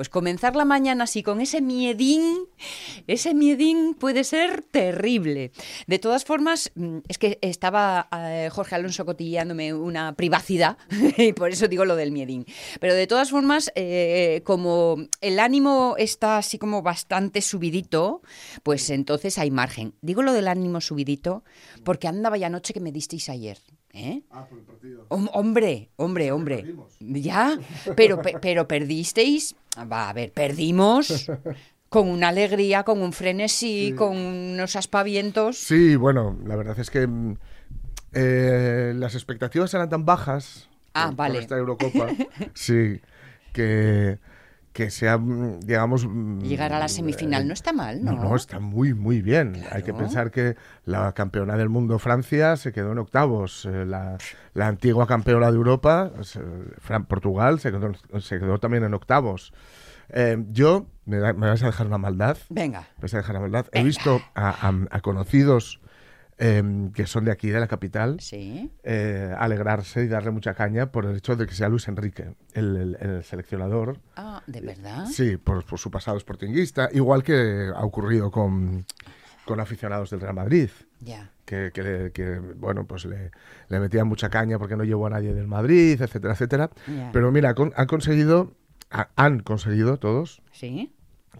Pues comenzar la mañana así con ese miedín, ese miedín puede ser terrible. De todas formas, mm, es que estaba eh, Jorge Alonso cotilleándome una privacidad y por eso digo lo del miedín. Pero de todas formas, eh, como el ánimo está así como bastante subidito, pues entonces hay margen. Digo lo del ánimo subidito porque andaba ya anoche que me disteis ayer. ¿Eh? Ah, por el partido. Hom- hombre, hombre, hombre. perdimos. Ya, pero, pe- pero perdisteis. Va, a ver, perdimos con una alegría, con un frenesí, Sí. con unos aspavientos. Sí, bueno, la verdad es que mm, eh, las expectativas eran tan bajas Ah, vale. por esta Eurocopa, sí, que, que sea, mm, digamos... mm, Llegar a la semifinal no está mal, ¿no? No, no, está muy, muy bien. Hay que Claro. pensar que la campeona del mundo, Francia, se quedó en octavos. Eh, La, la antigua campeona de Europa, o sea, Fran- Portugal, se quedó, se quedó también en octavos. Eh, yo, me, da- me vas a dejar una maldad. Venga. Me vas a dejar una maldad. He visto a, a- a conocidos eh, que son de aquí, de la capital, Sí. eh, alegrarse y darle mucha caña por el hecho de que sea Luis Enrique, el, el- el seleccionador. Ah, ¿de verdad? Sí, por, por su pasado sportinguista, igual que ha ocurrido con, con aficionados del Real Madrid, Ya. que, que bueno, pues le, le metían mucha caña porque no llevó a nadie del Madrid, etcétera, etcétera. Pero mira, con- han conseguido, ha- han conseguido todos Sí.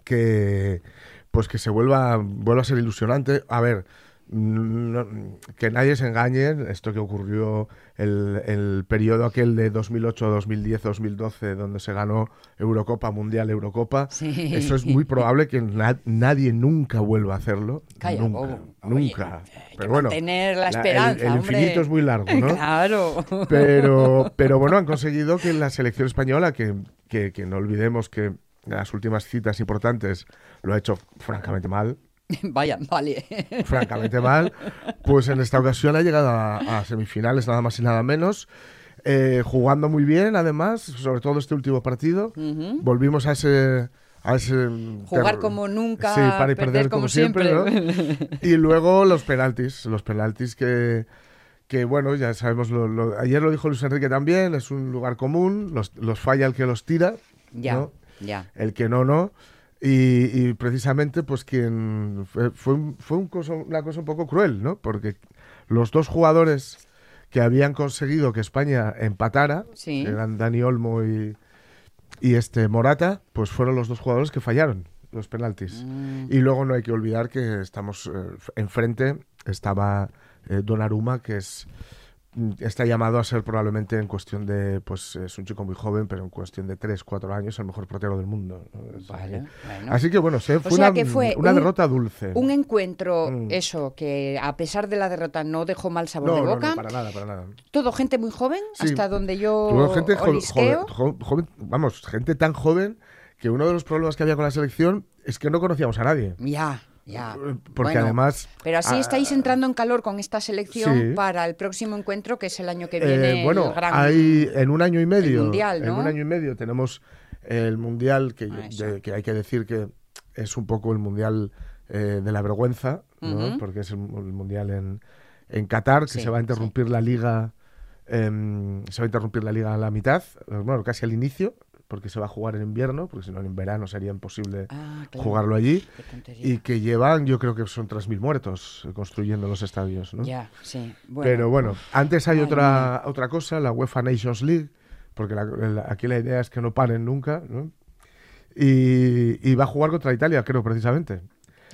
que pues que se vuelva, vuelva a ser ilusionante. A ver, no- que nadie se engañe, esto que ocurrió el, el periodo aquel de 2008, 2010, 2012, donde se ganó Eurocopa, Mundial, Eurocopa, Sí. eso es muy probable que na- nadie nunca vuelva a hacerlo. Calla, nunca, bobo. nunca. Oye, que Pero bueno, mantener la la- esperanza, el, infinito es muy largo, ¿no? Claro. Pero, pero bueno, han conseguido que la selección española, que, que, que no olvidemos que en las últimas citas importantes lo ha hecho francamente mal, Vaya, vale. francamente mal, pues en esta ocasión ha llegado a, a semifinales nada más y nada menos, eh, jugando muy bien además, sobre todo este último partido. Volvimos a ese... A ese Jugar como nunca, sí, para y perder perder, como como siempre, ¿no? Y luego los penaltis, los penaltis que, que bueno, ya sabemos, lo- lo- ayer lo dijo Luis Enrique también, es un lugar común, los, los falla el que los tira, Ya, ¿no? ya. el que no, no. Y, y precisamente, pues quien fue, fue, un- fue un cosa- una cosa un poco cruel, ¿no? Porque los dos jugadores que habían conseguido que España empatara, Sí. eran Dani Olmo y, y este Morata, pues fueron los dos jugadores que fallaron los penaltis. Mm. Y luego no hay que olvidar que estamos eh, enfrente, estaba eh, Donnarumma, que es está llamado a ser probablemente en cuestión de, pues es un chico muy joven, pero en cuestión de 3, 4 años el mejor portero del mundo. Vale, así. bueno. Así que bueno, se, fue, sea una, que fue una un- derrota dulce. Un encuentro, Mm. eso, que a pesar de la derrota no dejó mal sabor no, de boca. no, para nada, para nada. Todo gente muy joven, Sí. hasta donde yo Tuvo gente jo- olisqueo. joven, jo- joven- vamos, gente tan joven que uno de los problemas que había con la selección es que no conocíamos a nadie. Ya, ya. Eh, Porque Bueno, además... Pero así ah, estáis entrando en calor con esta selección Sí. para el próximo encuentro, que es el año que Eh, viene. bueno, el gran... hay en un año y medio. Mundial, En un año y medio tenemos el mundial que, Ah, de- que hay que decir que es un poco el mundial eh, de la vergüenza, ¿no? Porque es el, el mundial en, en Qatar, que Sí, se va a interrumpir la liga, em, se va a interrumpir la liga a la mitad, bueno, casi al inicio, porque se va a jugar en invierno, porque si no en verano sería imposible Ah, claro. jugarlo allí. Y que llevan, yo creo que son 3.000 muertos eh, construyendo los estadios. ¿no? Ya, sí. Bueno, Pero bueno, antes hay Ay, otra, otra cosa, la UEFA Nations League, porque la- la- aquí la idea es que no paren nunca, ¿no? Y, y va a jugar contra Italia, creo, precisamente.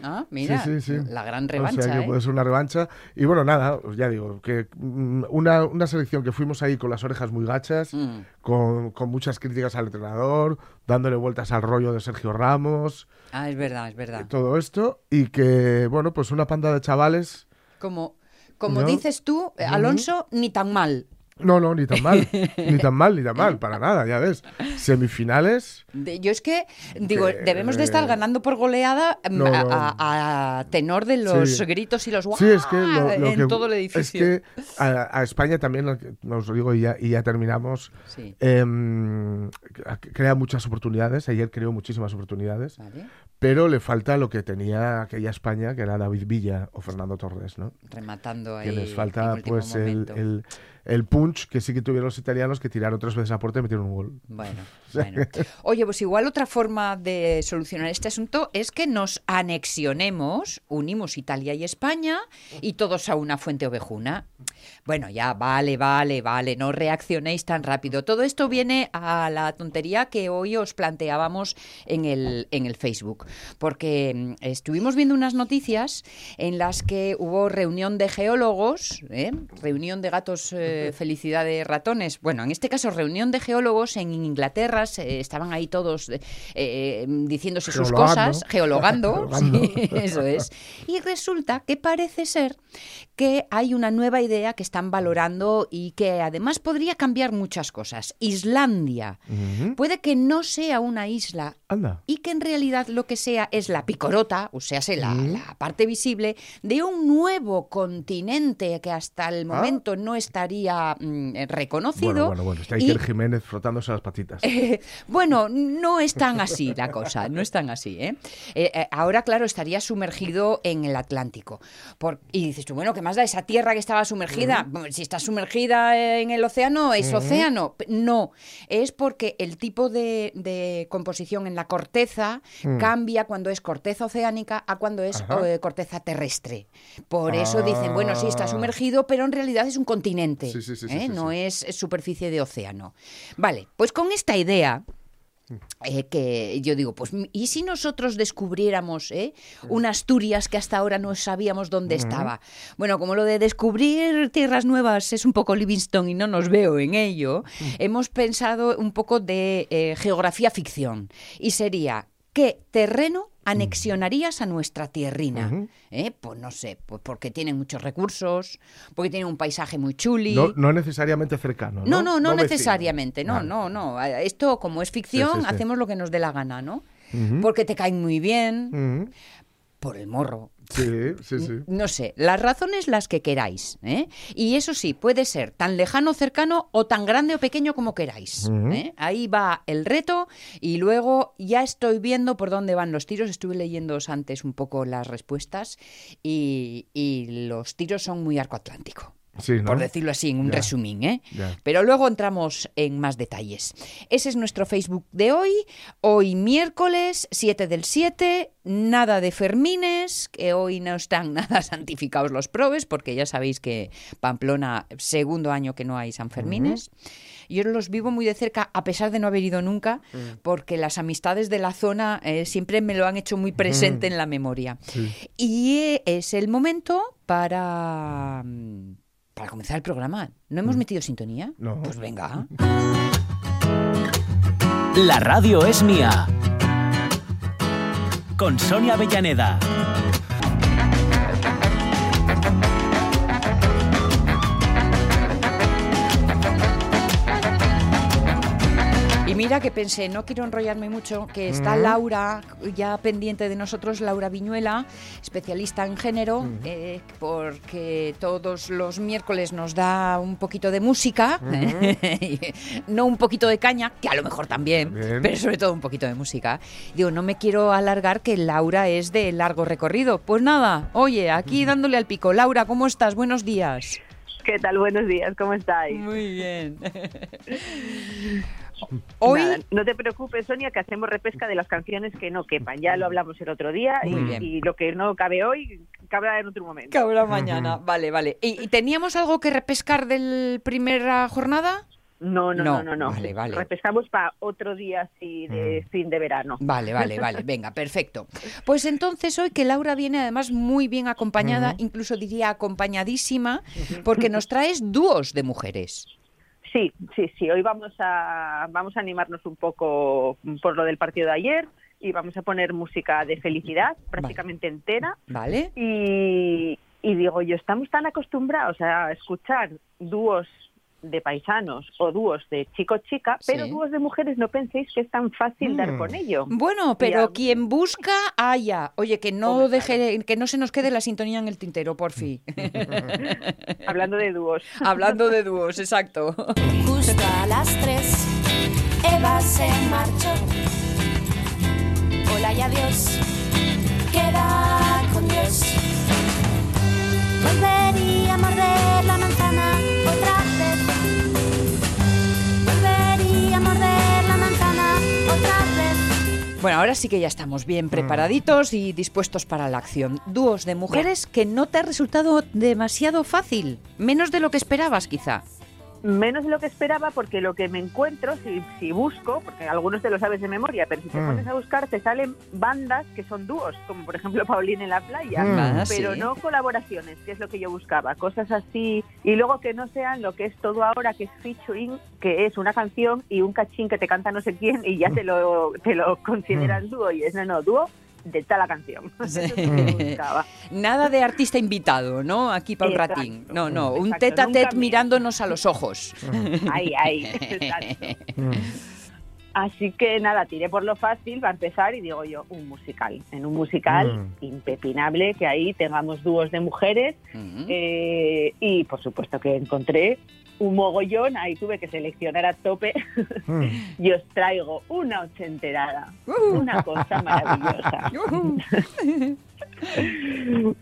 Ah, mira, sí, sí. la gran o revancha, sea que ¿eh? puede ser una revancha. Y bueno, nada, ya digo, que mm, una, una selección que fuimos ahí con las orejas muy gachas, Mm. con, con muchas críticas al entrenador, dándole vueltas al rollo de Sergio Ramos, Ah, es verdad, es verdad. todo esto, y que, bueno, pues una panda de chavales Como, como ¿No? dices tú, eh, Alonso, ni tan mal. No, no, ni tan mal, ni tan mal, ni tan mal, para nada, ya ves. Semifinales, De- yo es que, digo, Que- debemos de estar ganando por goleada mm, No, a, no. a- a tenor de los Sí. gritos y los guau sí, es que lo, lo en que- todo el edificio. Es que a, a España también, os lo digo y ya, y ya terminamos, Sí, em, crea muchas oportunidades, ayer creó muchísimas oportunidades, vale. Pero le falta lo que tenía aquella España, que era David Villa o Fernando Torres, ¿no? Rematando ahí. Que les falta último pues el, el- el punch que sí que tuvieron los italianos que tiraron tres veces a puerta y metieron un gol. Bueno, bueno. Oye, pues igual otra forma de solucionar este asunto es que nos anexionemos, unimos Italia y España y todos a una fuente ovejuna. Bueno, ya, vale, vale, vale, no reaccionéis tan rápido. Todo esto viene a la tontería que hoy os planteábamos en el, en el Facebook, porque mm, estuvimos viendo unas noticias en las que hubo reunión de geólogos, ¿eh? reunión de gatos, eh, felicidad de ratones. Bueno, en este caso, reunión de geólogos en Inglaterra, eh, estaban ahí todos eh, diciéndose sus cosas, geologando, sí, eso es. Y resulta que parece ser que hay una nueva idea que están valorando y que además podría cambiar muchas cosas. Islandia. Puede que no sea una isla Anda. y que en realidad lo que sea es la picorota, o sea, la, la parte visible de un nuevo continente que hasta el momento no estaría mm, reconocido. Bueno, bueno, bueno. Está y- Iker Jiménez frotándose las patitas. eh, bueno, no es tan así la cosa, no es tan así. ¿eh? Eh, eh, ahora, claro, estaría sumergido en el Atlántico. Por- y dices tú, bueno, ¿qué más da esa tierra que estaba sumergida? Si está sumergida en el océano, ¿es océano? No, es porque el tipo de, de composición en la corteza cambia cuando es corteza oceánica a cuando es eh, corteza terrestre. Por eso dicen, bueno, sí, está Ah. sumergido, pero en realidad es un continente. Sí, sí, sí, sí, ¿eh? no es superficie de océano. Vale, pues con esta idea. eh, que yo digo, pues, ¿y si nosotros descubriéramos eh, una Asturias que hasta ahora no sabíamos dónde estaba? Bueno, como lo de descubrir tierras nuevas es un poco Livingstone y no nos veo en ello, hemos pensado un poco de eh, geografía ficción. Y sería, ¿qué terreno anexionarías a nuestra tierrina? ¿Eh? Pues no sé, pues porque tienen muchos recursos, porque tienen un paisaje muy chuli. No, no necesariamente cercano. No, No, no, no, necesariamente, no, Vale. no, no. Esto, como es ficción, Sí, sí, sí. hacemos lo que nos dé la gana, ¿no? Porque te caen muy bien, por el morro. Sí, sí, sí. No sé, las razones las que queráis. ¿eh? Y eso sí, puede ser tan lejano, cercano o tan grande o pequeño como queráis. ¿eh? Ahí va el reto y luego ya estoy viendo por dónde van los tiros. Estuve leyéndoos antes un poco las respuestas y, y los tiros son muy arco atlántico. Sí, ¿no? Por decirlo así, en un Ya. resumín, ¿eh? Pero luego entramos en más detalles. Ese es nuestro Facebook de hoy. Hoy miércoles 7 del 7, nada de Fermines, que hoy no están nada santificados los probes, porque ya sabéis que Pamplona, segundo año que no hay San Fermines. Yo los vivo muy de cerca, a pesar de no haber ido nunca, porque las amistades de la zona eh, siempre me lo han hecho muy presente en la memoria. Sí. Y es el momento para, mm, para comenzar el programa. ¿No hemos metido sintonía? No. Pues venga. La radio es mía. Con Sonia Avellaneda. Mira que pensé, no quiero enrollarme mucho, que está Laura ya pendiente de nosotros, Laura Viñuela, especialista en género, eh, porque todos los miércoles nos da un poquito de música, no un poquito de caña, que a lo mejor también, Bien. pero sobre todo un poquito de música. Digo, no me quiero alargar que Laura es de largo recorrido. Pues nada, oye, aquí dándole al pico. Laura, ¿cómo estás? Buenos días. ¿Qué tal? Buenos días, ¿cómo estáis? Muy bien. Hoy... Nada, no te preocupes, Sonia, que hacemos repesca de las canciones que no quepan. Ya lo hablamos el otro día y, lo que no cabe hoy, cabrá en otro momento. Que habrá mañana. Vale, vale. ¿Y, y teníamos algo que repescar del primera jornada? No, no, No, no, no. no. vale, vale. Repescamos para otro día así de fin de verano. Vale, vale, vale. Venga, perfecto. Pues entonces hoy que Laura viene además muy bien acompañada, incluso diría acompañadísima, porque nos traes dúos de mujeres. Sí, sí, sí. Hoy vamos a, vamos a animarnos un poco por lo del partido de ayer y vamos a poner música de felicidad prácticamente entera. ¿Vale? Y, y digo yo, estamos tan acostumbrados a escuchar dúos de paisanos o dúos de chico-chica, pero Sí. dúos de mujeres no penséis que es tan fácil dar Mm. con ello. Bueno, pero Ya. quien busca, haya. Oye, que no deje, que no se nos quede la sintonía en el tintero, por fin. Hablando de dúos. Hablando de dúos, exacto. Justo a las tres, Eva se marchó. Hola y adiós, queda con Dios. Volvería a morder la Bueno, ahora sí que ya estamos bien preparaditos y dispuestos para la acción. Dúos de mujeres que no te ha resultado demasiado fácil, menos de lo que esperabas quizá. Menos de lo que esperaba porque lo que me encuentro, si, si busco, porque algunos te lo sabes de memoria, pero si te Mm. pones a buscar te salen bandas que son dúos, como por ejemplo Paulín en la playa, Mm. Ah, pero sí. no colaboraciones, que es lo que yo buscaba, cosas así, y luego que no sean lo que es todo ahora, que es featuring, que es una canción y un cachín que te canta no sé quién y ya te lo, te lo consideras dúo, y es no, no, dúo de tal la canción. Nada de artista invitado, ¿no? Aquí para un Exacto. ratín. No, no, un tete a tete me- mirándonos a los ojos. Ahí, ahí, exacto. Así que nada, tiré por lo fácil para empezar y digo yo, un musical. En un musical Mm. impepinable que ahí tengamos dúos de mujeres Mm. eh, y por supuesto que encontré un mogollón, ahí tuve que seleccionar a tope Mm. y os traigo una ochenterada, Uh. una cosa maravillosa,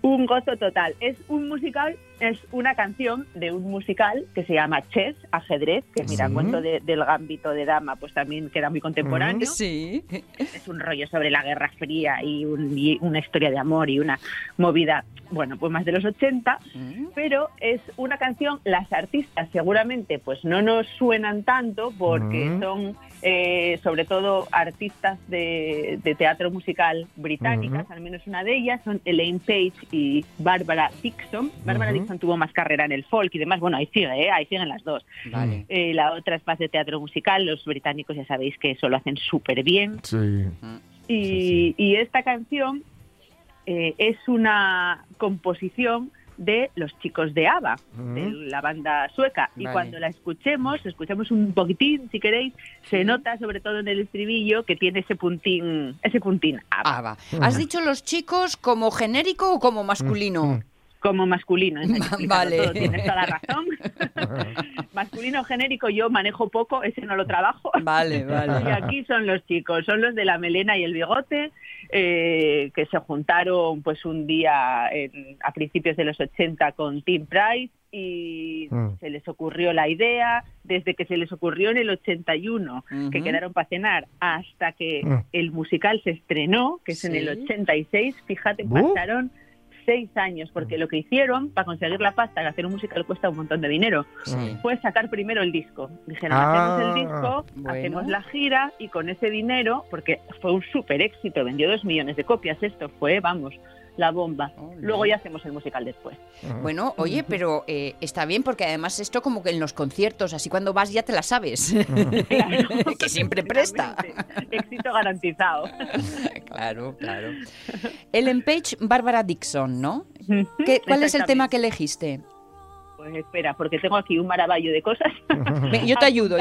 un gozo total. Es un musical, es una canción de un musical que se llama Chess, ajedrez, que mira, Sí. cuento de- del gambito de dama, pues también queda muy contemporáneo. Sí. es un rollo sobre la Guerra Fría y, un- y una historia de amor y una movida, bueno, pues más de los 80, Mm. pero es una canción, las artistas seguramente pues no nos suenan tanto porque Ujú. son eh, sobre todo artistas de, de teatro musical británicas, al menos una de ellas, son Elaine Page y Barbara Dixon. Barbara Ujú. Tuvo más carrera en el folk y demás, bueno, ahí sigue, ¿eh? ahí siguen las dos. Vale. Eh, la otra es más de teatro musical, los británicos ya sabéis que eso lo hacen súper bien. Sí. Y, Sí, y esta canción eh, es una composición de los chicos de ABBA, de la banda sueca. Y cuando la escuchemos, escuchamos un poquitín, si queréis, se nota sobre todo en el estribillo que tiene ese puntín, ese puntín ABBA. ¿Has dicho los chicos como genérico o como masculino? Como masculino. Vale. todo, tienes toda la razón. masculino genérico yo manejo poco, ese no lo trabajo. Vale, Y vale. aquí son los chicos, son los de la melena y el bigote, eh, que se juntaron pues un día en- a principios de los 80 con Tim Price y Mm. se les ocurrió la idea, desde que se les ocurrió en el 81, que Ujú. quedaron para cenar, hasta que Mm. el musical se estrenó, que es en el Sí. 86, fíjate, ¿Bu? pasaron seis años, porque lo que hicieron para conseguir la pasta, que hacer un musical cuesta un montón de dinero, Sí. fue sacar primero el disco. Dijeron, Ah, hacemos el disco, bueno. hacemos la gira y con ese dinero, porque fue un súper éxito, vendió dos millones de copias, esto fue, vamos, la bomba. Ole. Luego ya hacemos el musical después. Bueno, oye, pero eh, está bien porque además esto como que en los conciertos, así cuando vas ya te la sabes. Claro, que siempre presta. Éxito garantizado. claro, claro. Ellen Page, Bárbara Dixon, ¿no? ¿Qué- ¿Cuál es el tema que elegiste? Pues espera, porque tengo aquí un maravallo de cosas. Yo te ayudo,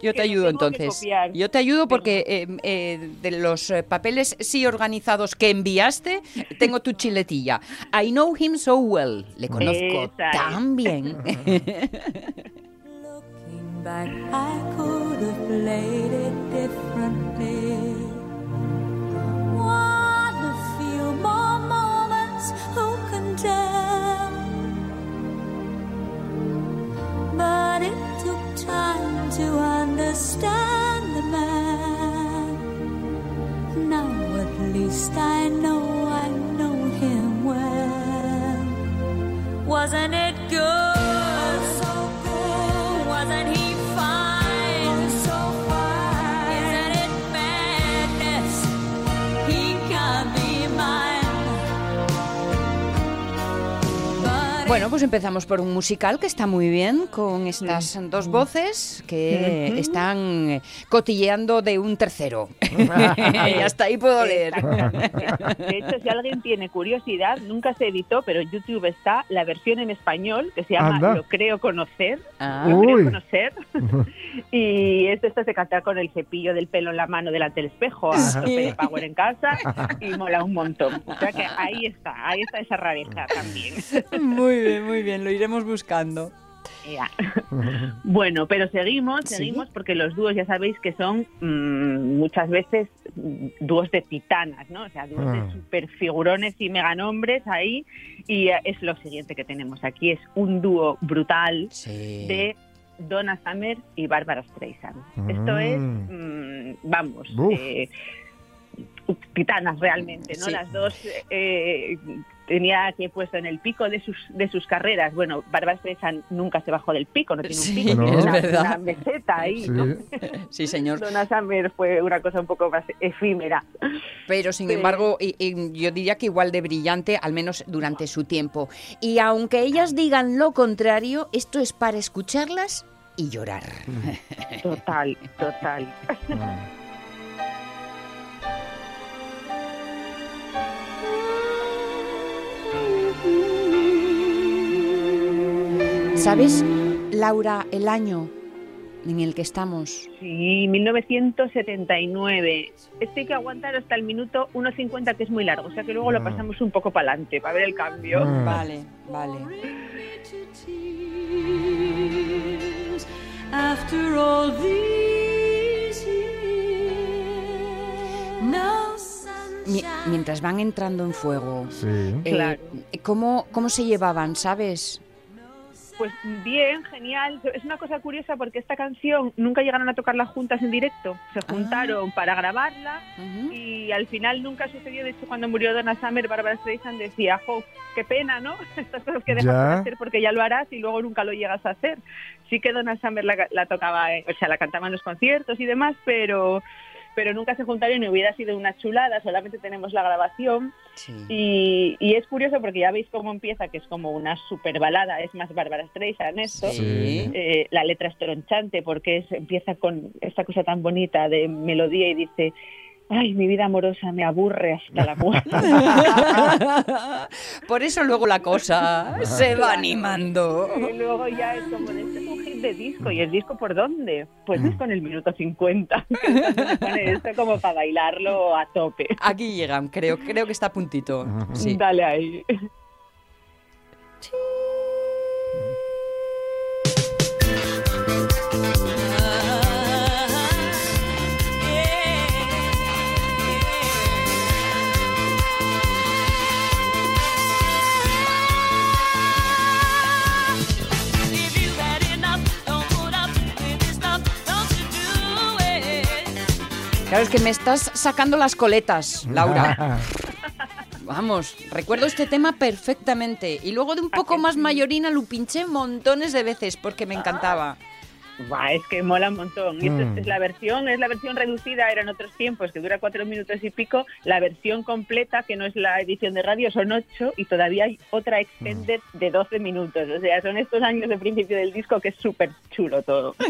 yo, te ayudo entonces. Yo te ayudo porque eh, eh, de los eh, papeles sí organizados que enviaste, tengo tu chiletilla. I know him so well. Le conozco Esa es. tan bien. Looking back, I could have played it But it took time to understand the man. Now at least I know I know him well. Wasn't it good? Bueno, pues empezamos por un musical que está muy bien, con estas dos voces que están eh, cotilleando de un tercero. y hasta ahí puedo leer. De hecho, si alguien tiene curiosidad, nunca se editó, pero en YouTube está la versión en español que se llama Anda. Lo creo conocer. Ah. Lo creo conocer. y es de estas de cantar con el cepillo del pelo en la mano delante del espejo, a Sí. tope de Power en casa y mola un montón. O sea que ahí está, ahí está esa rareza también. Muy bien, muy bien, lo iremos buscando. Ya. Bueno, pero seguimos, Sí. seguimos porque los dúos ya sabéis que son mm, muchas veces mm, dúos de titanas, ¿no? O sea, dúos Ah. de superfigurones y meganombres ahí. Y eh, es lo siguiente que tenemos aquí, es un dúo brutal Sí. de Donna Summer y Barbara Streisand. Esto es, Mm. mm, vamos, Uf. eh, titanas realmente, ¿no? Sí. Las dos eh, tenía que puesto en el pico de sus de sus carreras. Bueno, Bárbara Streisand nunca se bajó del pico, no tiene Sí, un pico, No. tiene es una, verdad. una meseta ahí. Sí. ¿no? Sí, señor. Donna Summer fue una cosa un poco más efímera. Pero sin Sí. embargo, y- y yo diría que igual de brillante, al menos durante su tiempo. Y aunque ellas digan lo contrario, esto es para escucharlas y llorar. Total, total. ¿Sabes, Laura, el año en el que estamos? Sí, 1979. Este hay que aguantar hasta el minuto 1.50, que es muy largo, o sea que luego lo Ah. pasamos un poco para adelante, para ver el cambio. Ah. Vale, vale. After all these years, no Mi- sunshine. Mientras van entrando en fuego, Sí. eh, Claro. ¿cómo, ¿cómo se llevaban, sabes? Pues bien, genial. Es una cosa curiosa porque esta canción nunca llegaron a tocarla juntas en directo. Se juntaron para grabarla Ujú. y al final nunca sucedió. De hecho, cuando murió Donna Summer, Barbara Streisand decía, jo, qué pena, ¿no? Estas cosas que dejas de hacer porque ya lo harás y luego nunca lo llegas a hacer. Sí que Donna Summer la, la tocaba, eh, o sea, la cantaba en los conciertos y demás, pero pero nunca se juntaron y hubiera sido una chulada, solamente tenemos la grabación Sí. y, y es curioso porque ya veis cómo empieza, que es como una super balada, es más Bárbara Streisand esto. Sí. Eh, la letra es tronchante porque es, empieza con esta cosa tan bonita de melodía y dice, ay, mi vida amorosa me aburre hasta la muerte. Por eso luego la cosa se va animando. y luego ya es como, este es un hit de disco, ¿y el disco por dónde? Pues es con el minuto 50. Entonces se pone esto como para bailarlo a tope. Aquí llegan, creo, creo que está a puntito. Sí. Dale ahí. Claro, es que me estás sacando las coletas, Laura. Vamos, recuerdo este tema perfectamente. Y luego de un poco más mayorina lo pinché montones de veces porque me encantaba. Buah, es que mola un montón. Y Mm. es la versión, es la versión reducida, eran otros tiempos, que dura cuatro minutos y pico. La versión completa, que no es la edición de radio, son ocho y todavía hay otra extended de 12 minutos. O sea, son estos años de principio del disco que es súper chulo todo.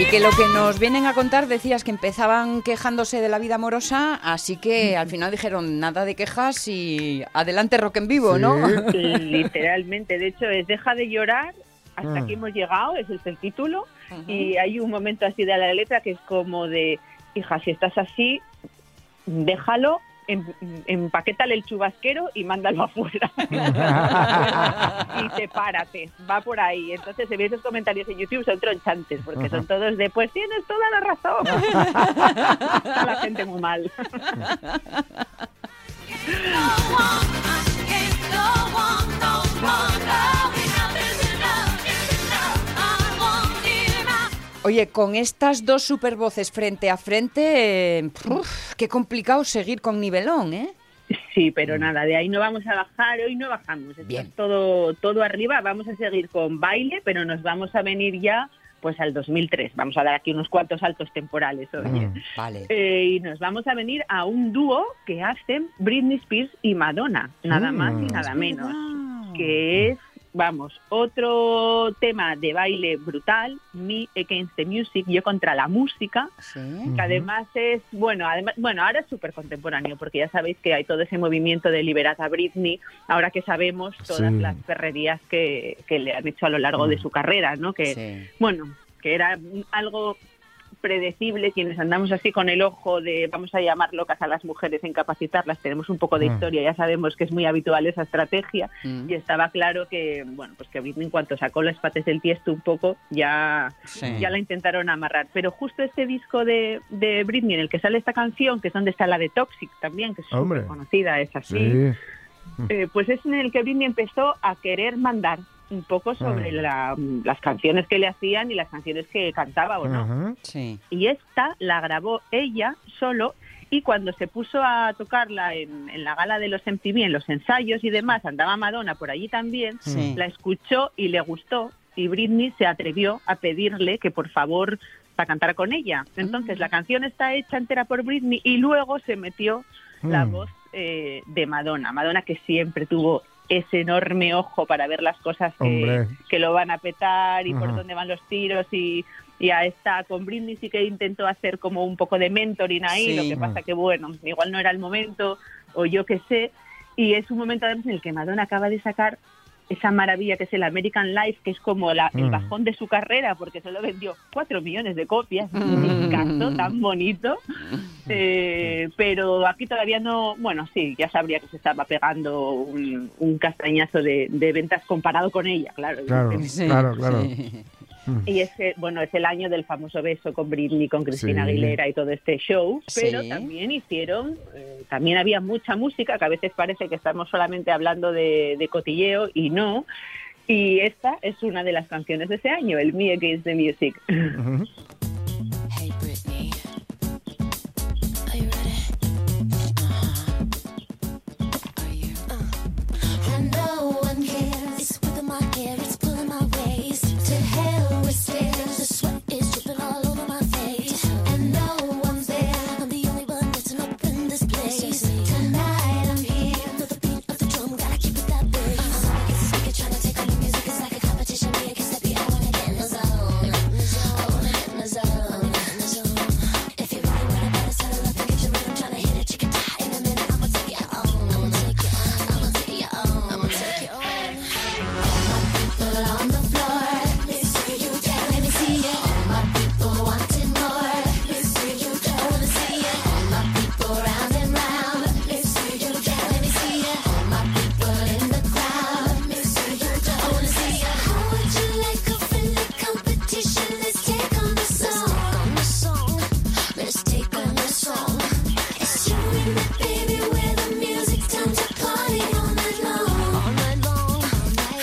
Y que lo que nos vienen a contar decías que empezaban quejándose de la vida amorosa, así que al final dijeron nada de quejas y adelante rock en vivo, ¿no? Sí. Literalmente. De hecho, es Deja de llorar. Hasta Mm. aquí hemos llegado, ese es el título. Y hay un momento así de la letra que es como de, hija, si estás así, déjalo, em- empaquétale el chubasquero y mándalo afuera. y sepárate, va por ahí. Entonces, si veis los comentarios en YouTube son tronchantes, porque son todos de, pues tienes toda la razón. Está la gente muy mal. Oye, con estas dos supervoces frente a frente, eh, uf, qué complicado seguir con nivelón, ¿eh? Sí, pero nada, de ahí no vamos a bajar, hoy no bajamos. Esto Bien. es todo, todo arriba, vamos a seguir con baile, pero nos vamos a venir ya pues al 2003. Vamos a dar aquí unos cuantos saltos temporales hoy. Mm. Vale. Eh, y nos vamos a venir a un dúo que hacen Britney Spears y Madonna, nada más y Mm. nada menos, que es, vamos, otro tema de baile brutal, Me Against the Music, yo contra la música, Sí. que además es, bueno, además, bueno, ahora es súper contemporáneo, porque ya sabéis que hay todo ese movimiento de liberar a Britney, ahora que sabemos todas Sí. las perrerías que, que le han hecho a lo largo de su carrera, ¿no? Que, bueno, que era algo predecible, quienes andamos así con el ojo de, vamos a llamar locas a las mujeres, incapacitarlas, tenemos un poco de Mm. historia, ya sabemos que es muy habitual esa estrategia, Mm. y estaba claro que, bueno, pues que Britney en cuanto sacó los pates del tiesto un poco, ya, Sí. ya la intentaron amarrar. Pero justo este disco de, de Britney en el que sale esta canción, que es donde está la de Toxic también, que es súper conocida, es así, Sí. eh, pues es en el que Britney empezó a querer mandar un poco sobre Ah. la- las canciones que le hacían y las canciones que cantaba o no. Sí. Y esta la grabó ella solo y cuando se puso a tocarla en, en la gala de los MTV, en los ensayos y demás, andaba Madonna por allí también, Sí. la escuchó y le gustó y Britney se atrevió a pedirle que por favor la cantara con ella. Entonces la canción está hecha entera por Britney y luego se metió la Mm. voz eh, de Madonna. Madonna que siempre tuvo ese enorme ojo para ver las cosas que, que lo van a petar y por dónde van los tiros y, y a esta con Britney sí que intentó hacer como un poco de mentoring ahí, Sí. lo que pasa que bueno, igual no era el momento o yo qué sé, y es un momento además en el que Madonna acaba de sacar esa maravilla que es el American Life, que es como la, el Mm. bajón de su carrera, porque solo vendió cuatro millones de copias, Mm. un discazo tan bonito, eh, pero aquí todavía no, bueno, sí, ya sabría que se estaba pegando un, un castañazo de, de ventas comparado con ella, claro. Claro. Sí, Claro, claro. sí. Mm. Y es que, bueno, es el año del famoso beso con Britney, con Cristina Sí. Aguilera y todo este show, pero Sí. también hicieron, eh, también había mucha música, que a veces parece que estamos solamente hablando de, de cotilleo y no. Y esta es una de las canciones de ese año, el Me Against the Music. Ujú. Hey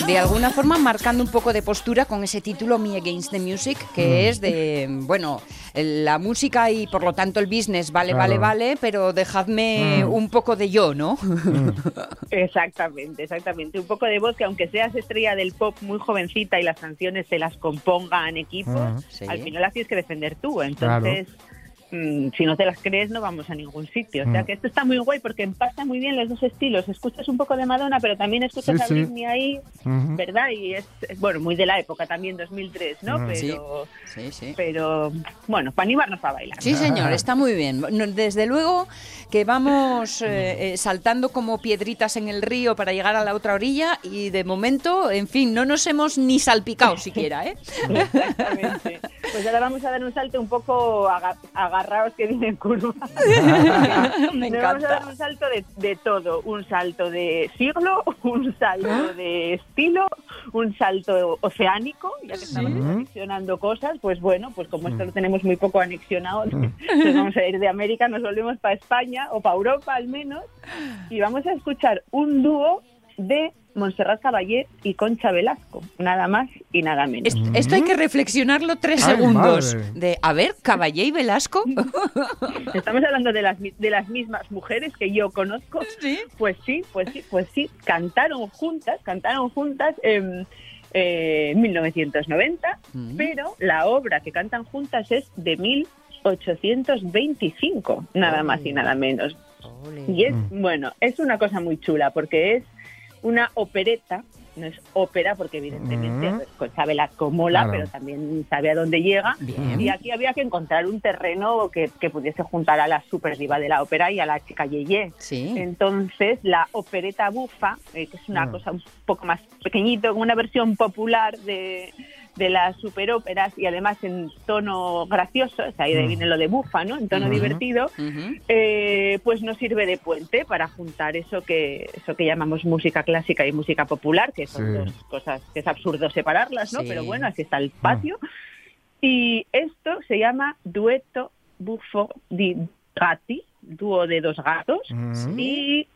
De alguna forma marcando un poco de postura con ese título Me Against the Music, que es de, bueno, la música y por lo tanto el business vale, Claro. vale, vale, pero dejadme Mm. un poco de yo, ¿no? Exactamente, exactamente. Un poco de voz que aunque seas estrella del pop muy jovencita y las canciones se las compongan equipos, sí. al final las tienes que defender tú. Entonces, mm, si no te las crees, no vamos a ningún sitio. O sea Mm. que esto está muy guay porque empasta muy bien los dos estilos. Escuchas un poco de Madonna, pero también escuchas Sí, a sí. Britney ahí, Ujú. ¿verdad? Y es, bueno, muy de la época también, 2003, ¿no? Mm. Pero, Sí, sí. pero bueno, para animarnos a bailar. Sí, señor, está muy bien. Desde luego que vamos eh, eh, saltando como piedritas en el río para llegar a la otra orilla y de momento, en fin, no nos hemos ni salpicado siquiera, ¿eh? Exactamente. Pues ahora vamos a dar un salto un poco aga- agarrados que viene en curva. Me Nos Vamos a dar encanta. un salto de, de todo, un salto de siglo, un salto de estilo, un salto oceánico, ya que estamos anexionando cosas, pues bueno, pues como esto lo tenemos muy poco anexionado, pues vamos a ir de América, nos volvemos para España o para Europa al menos, y vamos a escuchar un dúo de Montserrat Caballé y Concha Velasco, nada más y nada menos. Est- Esto hay que reflexionarlo tres Ay, segundos. madre. De, a ver, Caballé y Velasco. Estamos hablando de las, mi- de las mismas mujeres que yo conozco. Sí. Pues sí, pues sí, pues sí. Cantaron juntas, cantaron juntas en eh, 1990, Mm. pero la obra que cantan juntas es de 1825, nada más y nada menos. Y es, Mm. bueno, es una cosa muy chula porque es una opereta, no es ópera porque evidentemente Mm. pues, sabe la mola, Claro. pero también sabe a dónde llega. Bien. Y aquí había que encontrar un terreno que, que pudiese juntar a la super diva de la ópera y a la chica Yeye. Sí. Entonces, la opereta bufa, eh, que es una Mm. cosa un poco más pequeñito, como una versión popular de, de las superóperas y además en tono gracioso, o sea, ahí Mm. viene lo de bufa, ¿no? En tono Ujú. divertido, Ujú. eh, pues nos sirve de puente para juntar eso que eso que llamamos música clásica y música popular, que son Sí. dos cosas que es absurdo separarlas, ¿no? Sí. Pero bueno, así está el patio. Y esto se llama dueto buffo di gatti, dúo de dos gatos, y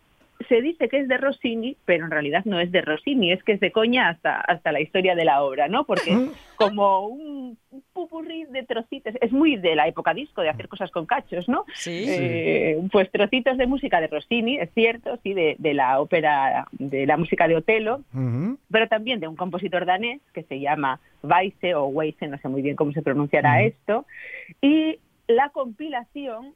se dice que es de Rossini, pero en realidad no es de Rossini, es que es de coña hasta, hasta la historia de la obra, ¿no? Porque es como un pupurrí de trocitos, es muy de la época disco, de hacer cosas con cachos, ¿no? Sí. Eh, pues trocitos de música de Rossini, es cierto, sí, de, de la ópera, de la música de Otelo, pero también de un compositor danés que se llama Weisse o Weisse, no sé muy bien cómo se pronunciará esto, y la compilación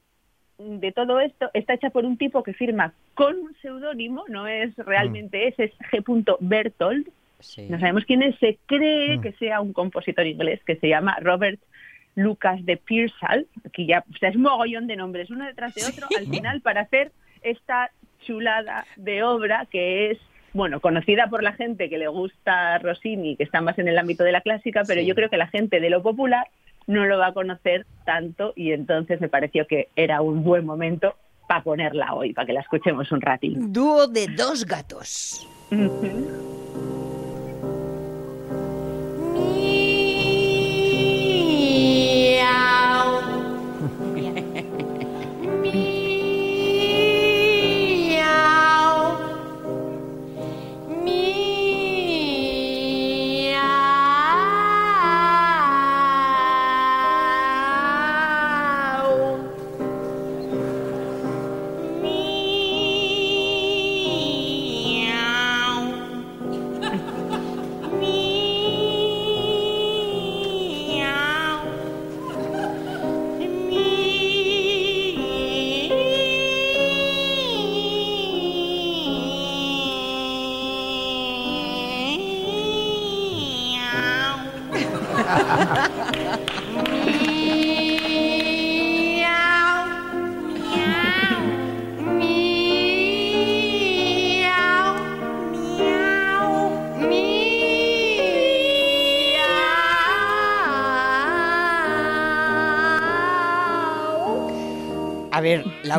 de todo esto está hecha por un tipo que firma con un seudónimo, no es realmente ese, es G. Bertold, Sí. no sabemos quién es, se cree Mm. que sea un compositor inglés que se llama Robert Lucas de Pearsall, aquí ya, o sea, es un mogollón de nombres, uno detrás de otro, al final para hacer esta chulada de obra que es bueno, conocida por la gente que le gusta Rossini, que está más en el ámbito de la clásica, pero Sí. yo creo que la gente de lo popular no lo va a conocer tanto y entonces me pareció que era un buen momento para ponerla hoy, para que la escuchemos un ratín. Dúo de dos gatos.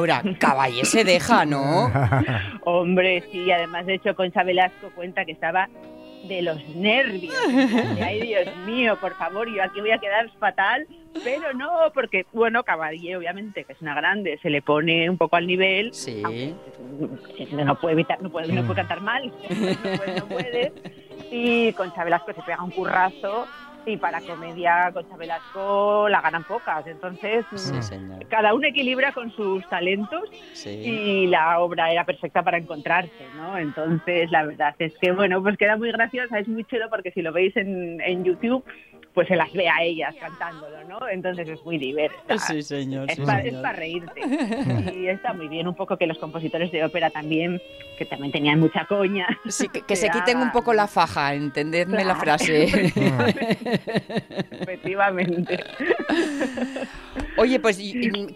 Laura, Caballé se deja, ¿no? Hombre, sí, además de hecho Concha Velasco cuenta que estaba de los nervios. Ay, Dios mío, por favor, yo aquí voy a quedar fatal. Pero no, porque, bueno, Caballé, obviamente, que es una grande, se le pone un poco al nivel. Sí. aunque no puede evitar, no puede, no puede cantar mal, no puede, no puede. Y Concha Velasco se pega un currazo y para comedia Concha Velasco la ganan pocas. Entonces, Sí, señor. cada uno equilibra con sus talentos Sí. y la obra era perfecta para encontrarse, ¿no? Entonces, la verdad es que, bueno, pues queda muy graciosa, es muy chulo porque si lo veis en, en YouTube, pues se las ve a ellas cantándolo, ¿no? Entonces es muy divertido. Sí, señor. Es sí, para señor. reírte. Y está muy bien, un poco que los compositores de ópera también, que también tenían mucha coña. Sí, que, que se se quiten un poco la faja, entendedme la frase. Efectivamente. Oye, pues,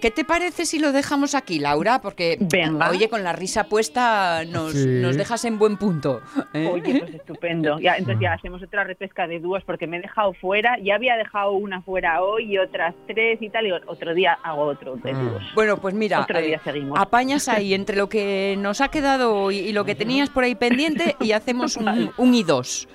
¿qué te parece si lo dejamos aquí, Laura? Porque, Venga. oye, con la risa puesta nos, Sí. nos dejas en buen punto. ¿eh? Oye, pues estupendo. Ya, entonces ya hacemos otra repesca de dúos porque me he dejado fuera. Ya había dejado una fuera hoy y otras tres y tal. Y otro día hago otro de Mm. dúos. Bueno, pues mira, Otro día eh, seguimos. apañas ahí entre lo que nos ha quedado y, y lo que tenías por ahí pendiente y hacemos un, un y dos.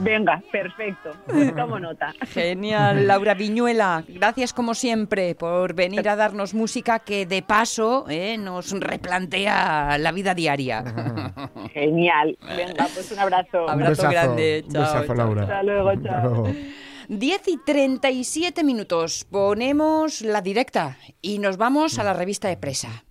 Venga, perfecto. Pues tomo nota. Genial, Laura Viñuela. Gracias como siempre por venir a darnos música que de paso eh, nos replantea la vida diaria. Genial. Venga, pues un abrazo. Un Abrazo besazo, grande. un Chao, besazo, chao, Laura. Hasta luego, Hasta chao. luego. 10 y 37 minutos. Ponemos la directa y nos vamos a la revista de presa.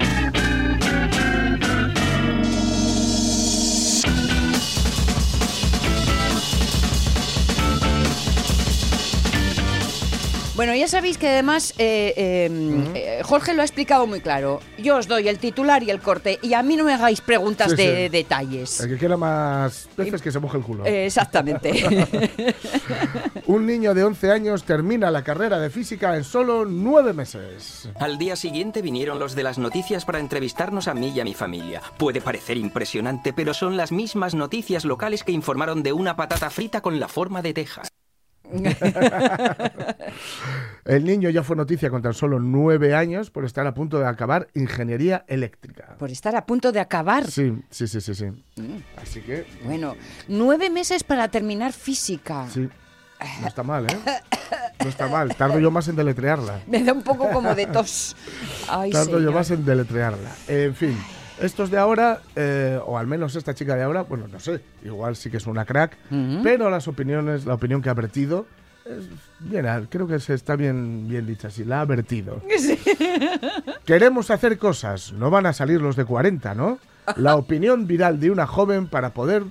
Bueno, ya sabéis que además eh, eh, eh, Jorge lo ha explicado muy claro. Yo os doy el titular y el corte y a mí no me hagáis preguntas Sí, de sí. detalles. El que quiera más peces que se moje el culo. Eh, exactamente. Un niño de 11 años termina la carrera de física en solo 9 meses. Al día siguiente vinieron los de las noticias para entrevistarnos a mí y a mi familia. Puede parecer impresionante, pero son las mismas noticias locales que informaron de una patata frita con la forma de Texas. El niño ya fue noticia con tan solo nueve años por estar a punto de acabar ingeniería eléctrica. Por estar a punto de acabar. Sí, sí, sí, sí, sí. Así que, Bueno, nueve meses para terminar física. sí, no está mal, ¿eh? No está mal. Tardo yo más en deletrearla. Me da un poco como de tos. Ay, Tardo yo más en deletrearla. En fin, estos de ahora, eh, o al menos esta chica de ahora, bueno, no sé, igual sí que es una crack, pero las opiniones, la opinión que ha vertido, es bien, creo que se está bien, bien dicha así, la ha vertido. Queremos hacer cosas, no van a salir los de 40, ¿no? La opinión viral de una joven para poder,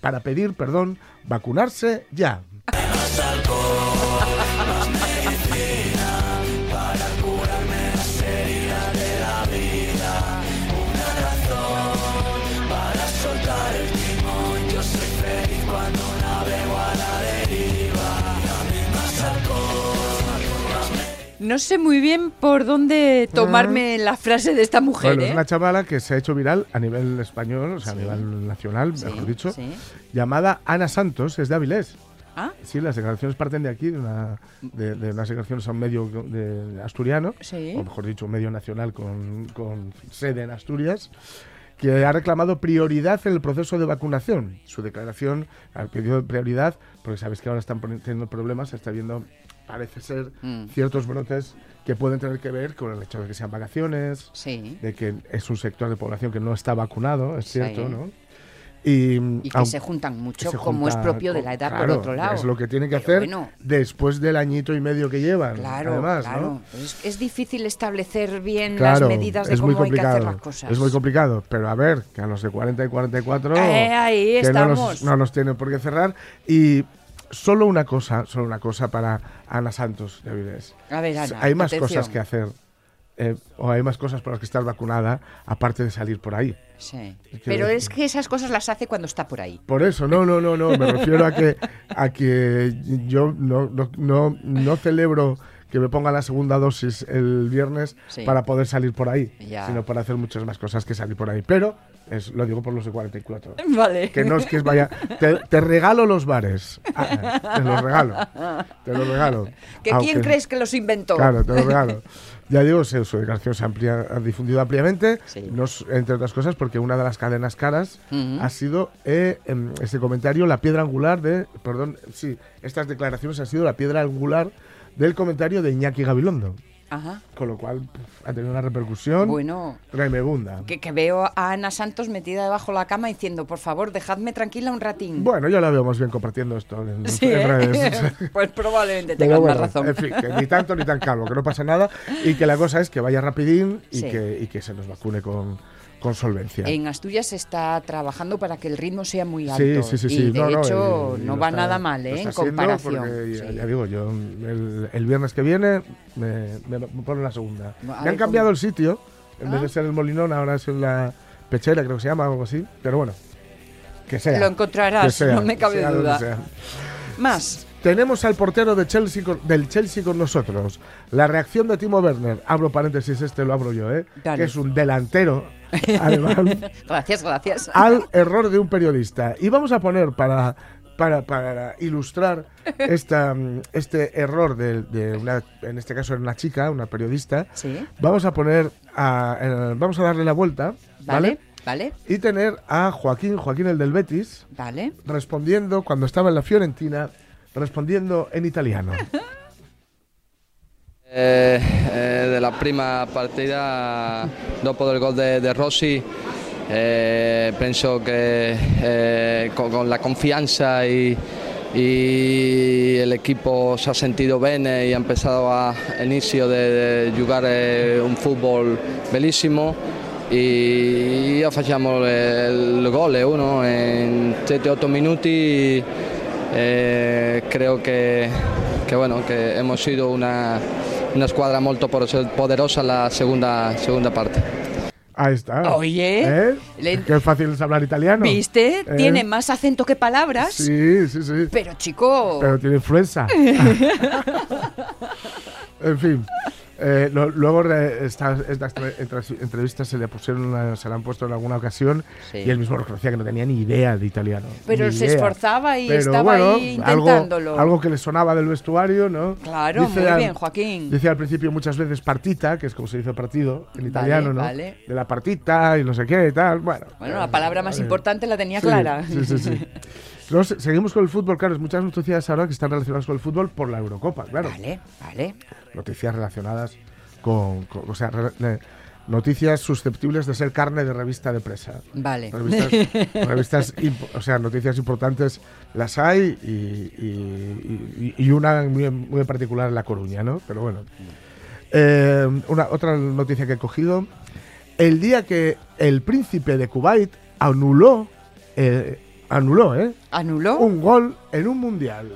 para pedir, perdón, vacunarse ya. No sé muy bien por dónde tomarme la frase de esta mujer, Bueno, ¿eh? es una chavala que se ha hecho viral a nivel español, o sea, a nivel nacional, Sí, mejor dicho, sí. llamada Ana Santos, es de Avilés. Ah, Sí, las declaraciones parten de aquí, de, una, de, de unas declaraciones a un medio de asturiano, Sí. o mejor dicho, un medio nacional con, con sede en Asturias, que ha reclamado prioridad en el proceso de vacunación. Su declaración ha pedido prioridad, porque sabéis que ahora están teniendo problemas, se está viendo, parece ser, Mm. ciertos brotes que pueden tener que ver con el hecho de que sean vacaciones, sí. de que es un sector de población que no está vacunado, es Sí. cierto, ¿no? Y, Y que aun- se juntan mucho, se como es propio de la edad por otro lado. Es lo que tienen que Pero hacer bueno. después del añito y medio que llevan. Claro, además, claro. ¿no? Es, es difícil establecer bien Claro, las medidas de cómo hay que hacer las cosas. Es muy complicado, pero a ver, que a los de 40 y 44 Eh, ahí que no nos, estamos. no nos tienen por qué cerrar. Y solo una cosa, solo una cosa para Ana Santos de Avilés. A ver, Ana, Hay más atención. cosas que hacer. eh, o hay más cosas por las que estar vacunada, aparte de salir por ahí. Sí. Pero es que esas cosas las hace cuando está por ahí. Por eso, no, no, no, no. Me refiero a que, a que yo no, no, no, no celebro que me ponga la segunda dosis el viernes Sí. para poder salir por ahí, Ya. sino para hacer muchas más cosas que salir por ahí. Pero es, lo digo por los de 44. Vale. Que no es que es vaya. Te, te regalo los bares. Ah, te los regalo. Te los regalo. ¿Que Aunque- ¿Quién crees que los inventó? Claro, te lo regalo. Ya digo, se- su declaración se amplia- ha difundido ampliamente, Sí. entre otras cosas porque una de las cadenas caras ha sido eh, em, este comentario, la piedra angular de, perdón, sí, estas declaraciones han sido la piedra angular del comentario de Iñaki Gabilondo, Ajá. con lo cual puf, ha tenido una repercusión Bueno, tremebunda. que, que veo a Ana Santos metida debajo de la cama diciendo, por favor, dejadme tranquila un ratín. Bueno, ya la veo más bien compartiendo esto en, Sí, en ¿eh? redes. pues probablemente tengas bueno, más razón. En fin, que ni tanto ni tan calvo, que no pasa nada y que la cosa es que vaya rapidín y, Sí. que, y que se nos vacune con, con solvencia. En Asturias se está trabajando para que el ritmo sea muy alto. sí, sí, y sí. de No, no, hecho, y- y no lo va está- nada mal, ¿eh? En comparación. porque Sí. ya digo, yo el, el viernes que viene me, me, me ponen la segunda. Me ver han cambiado cómo- el sitio. En vez Ah. de ser el Molinón, ahora es en la Pechera, creo que se llama, o algo así. Pero bueno, que sea. Lo encontrarás, sea, no me cabe sea duda. Más. Tenemos al portero de Chelsea con- del Chelsea con nosotros. La reacción de Timo Werner, abro paréntesis, este lo abro yo, ¿eh? Dale. que es un delantero Gracias, gracias. al error de un periodista. Y vamos a poner para, para, para ilustrar esta, este error de, de una, en este caso era una chica, una periodista, Sí, vamos a poner, a, eh, vamos a darle la vuelta, ¿vale? vale, vale, Y tener a Joaquín, Joaquín el del Betis, vale. respondiendo cuando estaba en la Fiorentina, respondiendo en italiano. Eh, eh, della prima partita dopo del gol de, de Rossi eh, penso che eh, con, la confianza y, y el equipo se ha sentido bene y ha empezado a inicio de, de jugar un fútbol bellissimo y ya facciamo il gol uno in 7-8 minuti eh, creo que, que, bueno, que hemos sido una, una escuadra molto poderosa- la segunda, segunda parte. Ahí está. Oye, ¿Eh? le- Qué fácil es hablar italiano. ¿Viste? ¿Eh? Tiene más acento que palabras. Sí, sí, sí. Pero chico, Pero tiene influenza. en fin. Eh, lo- luego re- estas, estas tre- entre- entrevistas se le pusieron una- se le han puesto en alguna ocasión Sí. y él mismo reconocía que no tenía ni idea de italiano. Pero se idea. esforzaba y Pero estaba bueno, ahí algo- intentándolo. Algo, que le sonaba del vestuario, ¿no? Claro, muy al- bien, Joaquín. Dice al principio muchas veces partita, que es como se dice partido en Vale, italiano, ¿no? vale. De la partita y no sé qué y tal. Bueno, Bueno, la palabra más eh, importante la tenía sí, clara. Sí, sí, sí. Seguimos con el fútbol, claro, muchas noticias ahora que están relacionadas con el fútbol por la Eurocopa, claro. Vale, vale. Noticias relacionadas con, con- o sea, re- noticias susceptibles de ser carne de revista de presa. Vale. Revistas, o sea, noticias importantes las hay y, y- y- y una muy, muy en particular en La Coruña, ¿no? Pero bueno. Eh, una, otra noticia que he cogido. El día que el príncipe de Kuwait anuló, eh, anuló, ¿eh? ¿Anuló? Un gol en un mundial.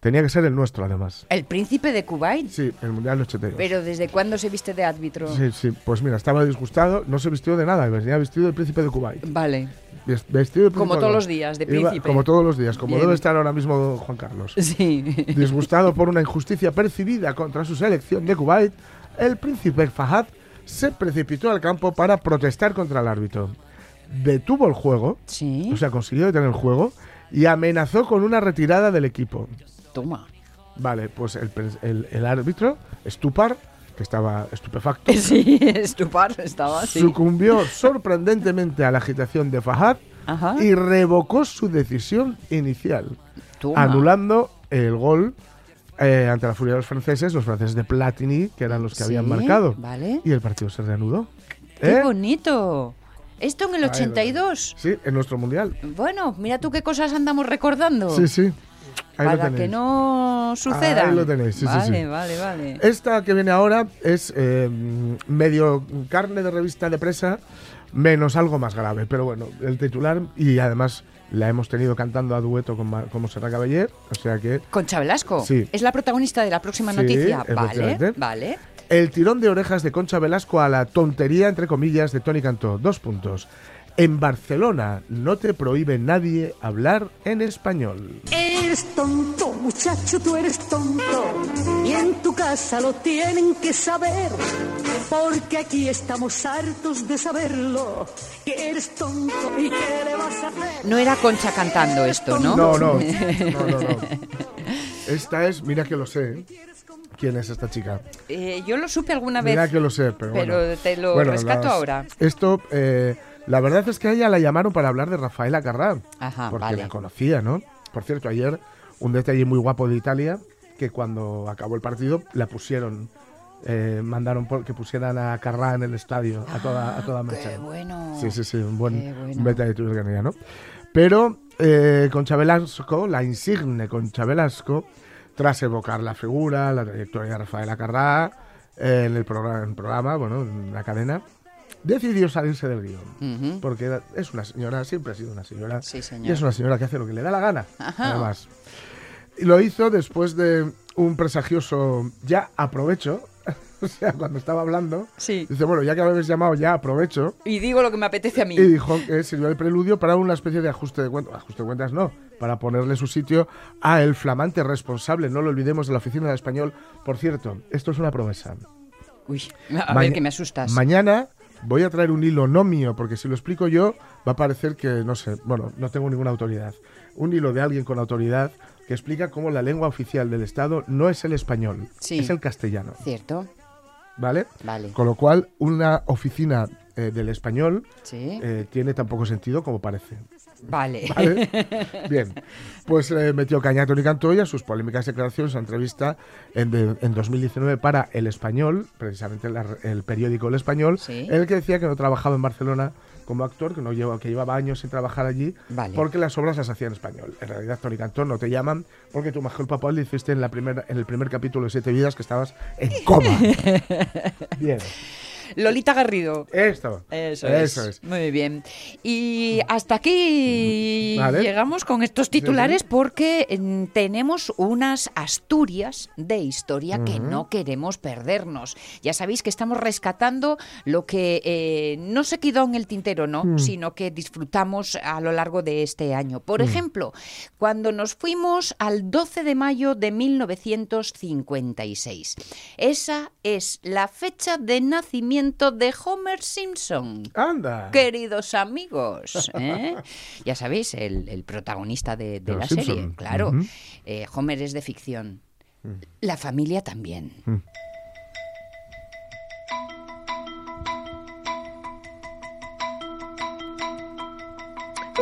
Tenía que ser el nuestro, además. ¿El príncipe de Kuwait? Sí, el mundial 82. ¿Pero desde cuándo se viste de árbitro? Sí, sí, pues mira, estaba disgustado, no se vistió de nada, venía vestido del príncipe de Kuwait. Vale. Ves- Vestido de Como todos de- los días, de Iba- príncipe. como todos los días, como Bien. debe estar ahora mismo Juan Carlos. Sí. Disgustado por una injusticia percibida contra su selección de Kuwait, el príncipe Fahad se precipitó al campo para protestar contra el árbitro. Detuvo el juego, Sí. o sea, consiguió detener el juego y amenazó con una retirada del equipo. Toma. Vale, pues el, pres- el- el árbitro, Stupar, que estaba estupefacto, Sí, estupar estaba, sí. sucumbió sorprendentemente a la agitación de Fahad Ajá. y revocó su decisión inicial, Toma. anulando el gol eh, ante la furia de los franceses, los franceses de Platini, que eran los que Sí, habían marcado. Vale. Y el partido se reanudó. ¡Qué ¿Eh? bonito! Esto en el Ahí, 82. Sí, en nuestro mundial. Bueno, mira tú qué cosas andamos recordando. Sí, sí. Ahí para que no suceda. Ahí lo tenéis, sí, sí, vale, sí. vale, vale. Esta que viene ahora es eh, medio carne de revista de presa, menos algo más grave. Pero bueno, el titular, y además la hemos tenido cantando a dueto con, Ma- con Caballé, o sea que Concha Velasco. Sí. Es la protagonista de la próxima Sí, noticia. Vale, vale. El tirón de orejas de Concha Velasco a la tontería, entre comillas, de Tony Cantó. Dos puntos. En Barcelona no te prohíbe nadie hablar en español. Eres tonto, muchacho, tú eres tonto. Y en tu casa lo tienen que saber. Porque aquí estamos hartos de saberlo. Que eres tonto y qué le vas a hacer. No era Concha cantando esto, ¿no? No, no, no, no, no. Esta es, mira que lo sé. ¿Quién es esta chica? Eh, yo lo supe alguna vez. Mira que lo sé, pero, pero bueno. te lo Bueno, rescato las- ahora. Esto, eh, la verdad es que a ella la llamaron para hablar de Rafaela Carrá. Ajá, porque vale. la conocía, ¿no? Por cierto, ayer un detalle muy guapo de Italia, que cuando acabó el partido la pusieron, eh, mandaron por- que pusieran a Carrá en el estadio, a toda, a toda. Ah, Qué bueno. Sí, sí, sí, un buen bueno. tuyo que tenía, ¿no? Pero eh, Concha Velasco, la insigne Concha Velasco, tras evocar la figura, la trayectoria de Rafaela Carrá, eh, en el programa, en el programa, bueno, en la cadena, decidió salirse del guion. Porque es una señora, siempre ha sido una señora. Sí, señor. Y es una señora que hace lo que le da la gana, Ajá. además. Y lo hizo después de un presagioso ya aprovecho. o sea, cuando estaba hablando, Sí. dice, bueno, ya que me habéis llamado, ya aprovecho. Y digo lo que me apetece a mí. Y dijo que sirvió de preludio para una especie de ajuste de cuentas. Ajuste de cuentas no, para ponerle su sitio a el flamante responsable, no lo olvidemos, de la oficina del español. Por cierto, esto es una promesa. Uy, a ver que me asustas. Mañana voy a traer un hilo no mío, porque si lo explico yo, va a parecer que, no sé, bueno, no tengo ninguna autoridad. Un hilo de alguien con autoridad que explica cómo la lengua oficial del Estado no es el español, Sí. es el castellano. Cierto. ¿Vale? Vale. Con lo cual, una oficina eh, del español Sí. eh, tiene tan poco sentido como parece. Vale. ¿Vale? Bien. Pues eh, metió caña a Tony Cantoya sus polémicas declaraciones a entrevista en, de- en 2019 para El Español, precisamente la- el periódico El Español, Sí. en el que decía que no trabajaba en Barcelona como actor, que no lleva, que llevaba años sin trabajar allí, Vale. porque las obras las hacía en español. En realidad, Tony Cantó no te llaman porque tu mejor papel le hiciste en, la primera, en el primer capítulo de Siete Vidas que estabas en coma. Bien. Lolita Garrido. Esto. Eso, Eso es. es. Muy bien. Y hasta aquí Vale. llegamos con estos titulares porque mm, tenemos unas Asturias de historia que no queremos perdernos. Ya sabéis que estamos rescatando lo que eh, no se quedó en el tintero, ¿no? Sino que disfrutamos a lo largo de este año. Por ejemplo, cuando nos fuimos al 12 de mayo de 1956. Esa es la fecha de nacimiento de Homer Simpson. Anda. Queridos amigos, ¿eh? ya sabéis, el, el protagonista de, la serie, claro. Eh, Homer es de ficción. La familia también.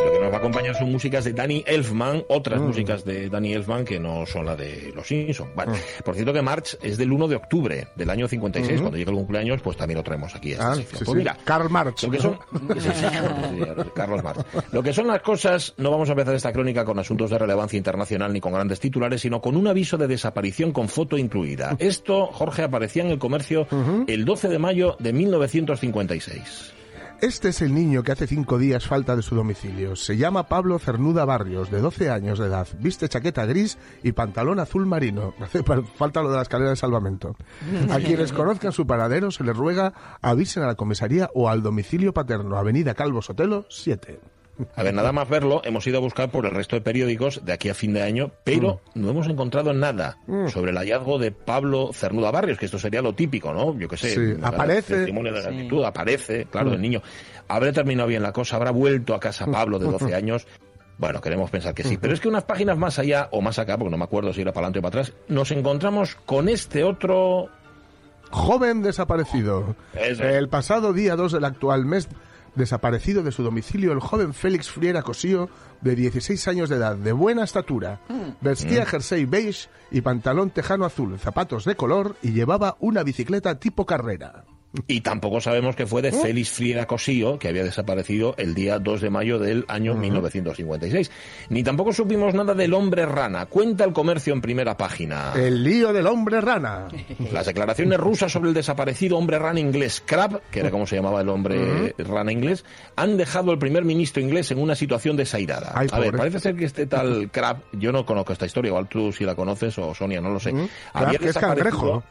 Lo que nos va a acompañar son músicas de Danny Elfman, otras músicas de Danny Elfman que no son la de Los Simpsons. Bueno, por cierto que March es del 1 de octubre del año 56. Cuando llegue el cumpleaños, pues también lo traemos aquí. a esta Ah, sí, Pues sí. mira, Karl Marx. lo que son, Carlos Marx. Lo que son las cosas, no vamos a empezar esta crónica con asuntos de relevancia internacional ni con grandes titulares, sino con un aviso de desaparición con foto incluida. Esto, Jorge, aparecía en el comercio el 12 de mayo de 1956. Este es el niño que hace cinco días falta de su domicilio. Se llama Pablo Cernuda Barrios, de 12 años de edad. Viste chaqueta gris y pantalón azul marino. Falta lo de la escalera de salvamento. A quienes conozcan su paradero se les ruega avisen a la comisaría o al domicilio paterno, Avenida Calvo Sotelo 7. A ver, nada más verlo, hemos ido a buscar por el resto de periódicos de aquí a fin de año, pero no hemos encontrado nada sobre el hallazgo de Pablo Cernuda Barrios, que esto sería lo típico, ¿no? Yo qué sé. Sí, aparece. Testimonio de gratitud, aparece, claro, el niño. ¿Habrá terminado bien la cosa? ¿Habrá vuelto a casa Pablo de 12 años? Bueno, queremos pensar que sí. Pero es que unas páginas más allá, o más acá, porque no me acuerdo si era para adelante o para atrás, nos encontramos con este otro Joven desaparecido. Eso. El pasado día 2 del actual mes, desaparecido de su domicilio el joven Félix Friera Cosío, de 16 años de edad, de buena estatura. Vestía jersey beige y pantalón tejano azul, zapatos de color y llevaba una bicicleta tipo carrera. Y tampoco sabemos que fue de Félix Friera Cosío, que había desaparecido el día 2 de mayo del año 1956. Ni tampoco supimos nada del hombre rana. Cuenta el comercio en primera página. El lío del hombre rana. Las declaraciones rusas sobre el desaparecido hombre rana inglés Crab, que era como se llamaba el hombre rana inglés, han dejado al primer ministro inglés en una situación desairada. Ay, A ver, parece ser que este tal Crab, yo no conozco esta historia, igual tú si la conoces o Sonia, no lo sé. Crab, que es cangrejo,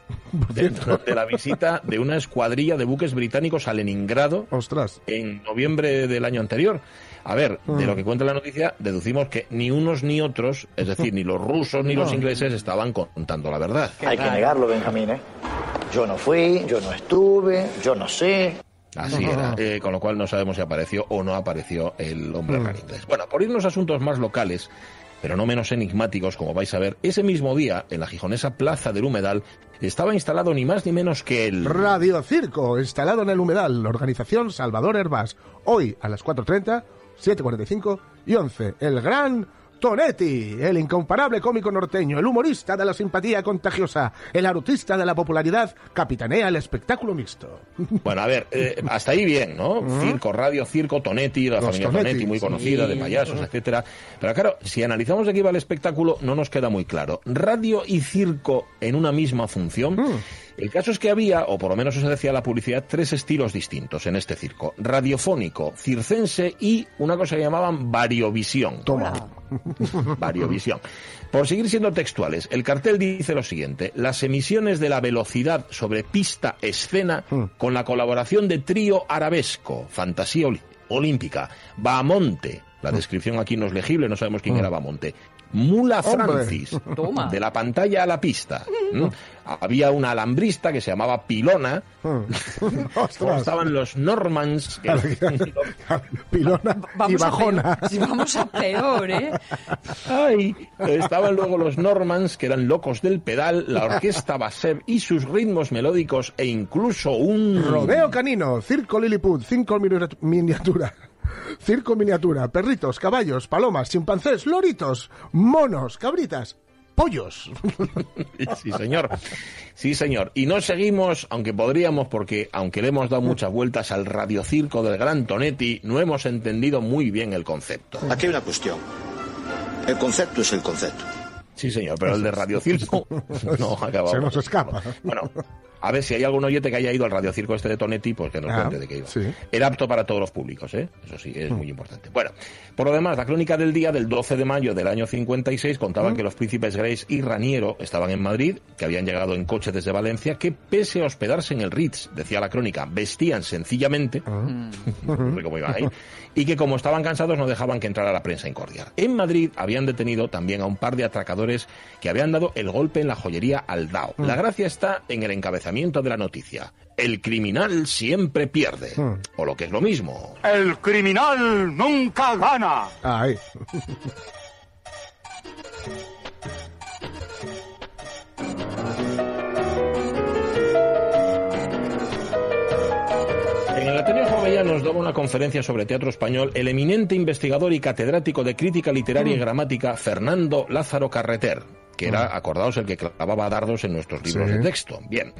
de, la visita de una escuadrilla de buques británicos a Leningrado Ostras. en noviembre del año anterior. A ver, de lo que cuenta la noticia, deducimos que ni unos ni otros, es decir, ni los rusos ni los ingleses estaban contando la verdad. Hay que negarlo, Benjamín, ¿eh? Yo no fui, yo no estuve, yo no sé. Así era, eh, con lo cual no sabemos si apareció o no apareció el hombre raro inglés. Bueno, por irnos a asuntos más locales, pero no menos enigmáticos, como vais a ver, ese mismo día, en la gijonesa Plaza del Humedal, estaba instalado ni más ni menos que el... Radio Circo, instalado en el humedal, organización Salvador Herbás. Hoy a las 4.30, 7.45 y 11. El gran Tonetti, el incomparable cómico norteño, el humorista de la simpatía contagiosa, el artista de la popularidad, capitanea el espectáculo mixto. Bueno, a ver, eh, hasta ahí bien, ¿no? Circo, radio, circo, Tonetti, la Los familia Tonetti, Tonetti, muy sí. conocida, de payasos, etcétera. Pero claro, si analizamos de qué va el espectáculo, no nos queda muy claro. Radio y circo en una misma función. El caso es que había, o por lo menos eso decía la publicidad, tres estilos distintos en este circo. Radiofónico, circense y una cosa que llamaban variovisión. Toma. Variovisión. Por seguir siendo textuales, el cartel dice lo siguiente: las emisiones de la velocidad sobre pista escena con la colaboración de trío arabesco, fantasía olímpica, Bamonte. La descripción aquí no es legible, no sabemos quién era Bamonte. Mula. Francis, Toma. de la pantalla a la pista. ¿Mm? Había una alambrista que se llamaba Pilona. Ostras. estaban los Normans, que Pilona y Vamos a bajona. peor. Sí, vamos a peor, ¿eh? Ay, estaban luego los Normans, que eran locos del pedal, la orquesta Basev y sus ritmos melódicos e incluso un... Rodeo canino, circo Lilliput, circo mini- miniatura. Circo miniatura, perritos, caballos, palomas, chimpancés, loritos, monos, cabritas, pollos. Sí, señor. Sí, señor. Y no seguimos, aunque podríamos, porque aunque le hemos dado muchas vueltas al radiocirco del Gran Tonetti, no hemos entendido muy bien el concepto. Aquí hay una cuestión. El concepto es el concepto. Sí, señor, pero el de radiocirco no acabamos. Se nos escapa. Bueno, A ver si hay algún oyente que haya ido al radiocirco este de Tonetti, pues que nos Ah, cuente de qué iba. sí. Era apto para todos los públicos, ¿eh? Eso sí, es muy importante. Bueno, por lo demás, la crónica del día del 12 de mayo del año 56 contaba que los príncipes Grace y Raniero estaban en Madrid, que habían llegado en coche desde Valencia, que pese a hospedarse en el Ritz, decía la crónica, vestían sencillamente, no sé cómo iban ahí, y que como estaban cansados no dejaban que entrara la prensa incordiar. En Madrid habían detenido también a un par de atracadores que habían dado el golpe en la joyería Aldao. La gracia está en el encabezamiento de la noticia. El criminal siempre pierde. O lo que es lo mismo. El criminal nunca gana. Ahí. En el Ateneo Jovellanos daba una conferencia sobre teatro español el eminente investigador y catedrático de crítica literaria y gramática Fernando Lázaro Carreter, que era, acordaos, el que clavaba dardos en nuestros libros Sí. de texto. Bien,